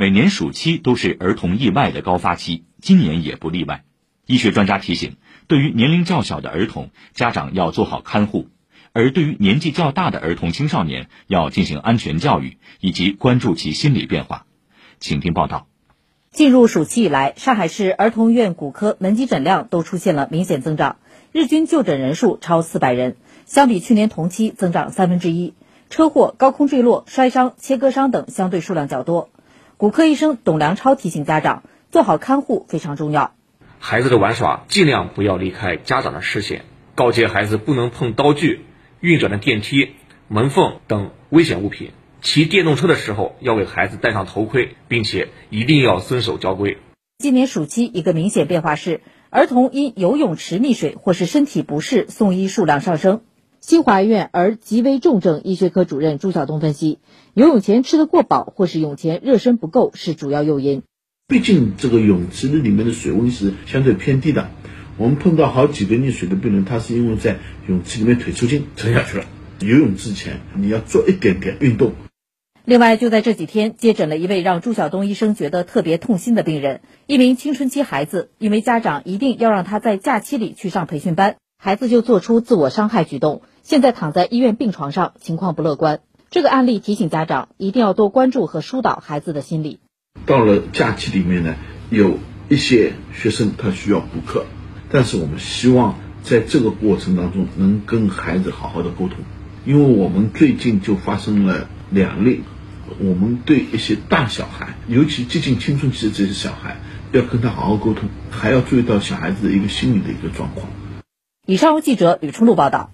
每年暑期都是儿童意外的高发期，今年也不例外。医学专家提醒，对于年龄较小的儿童，家长要做好看护；而对于年纪较大的儿童青少年，要进行安全教育以及关注其心理变化。请听报道。进入暑期以来，上海市儿童医院骨科门急诊量都出现了明显增长，日均就诊人数超四百人，相比去年同期增长三分之一。车祸、高空坠落、摔伤、切割伤等相对数量较多。骨科医生董良超提醒家长，做好看护非常重要。孩子的玩耍尽量不要离开家长的视线，告诫孩子不能碰刀具、运转的电梯、门缝等危险物品。骑电动车的时候要给孩子戴上头盔，并且一定要遵守交规。今年暑期一个明显变化是，儿童因游泳池溺水或是身体不适送医数量上升。新华医院儿急危重症医学科主任朱晓东分析，游泳前吃得过饱或是泳前热身不够是主要诱因。毕竟这个泳池的里面的水温是相对偏低的，我们碰到好几个溺水的病人，他是因为在泳池里面腿抽筋沉下去了。游泳之前你要做一点点运动。另外，就在这几天，接诊了一位让朱晓东医生觉得特别痛心的病人。一名青春期孩子，因为家长一定要让他在假期里去上培训班，孩子就做出自我伤害举动，现在躺在医院病床上，情况不乐观。这个案例提醒家长一定要多关注和疏导孩子的心理。到了假期里面呢，有一些学生他需要补课，但是我们希望在这个过程当中能跟孩子好好的沟通，因为我们最近就发生了两例。我们对一些大小孩，尤其接近青春期的这些小孩，要跟他好好沟通，还要注意到小孩子的一个心理的一个状况。以上由记者吕春露报道。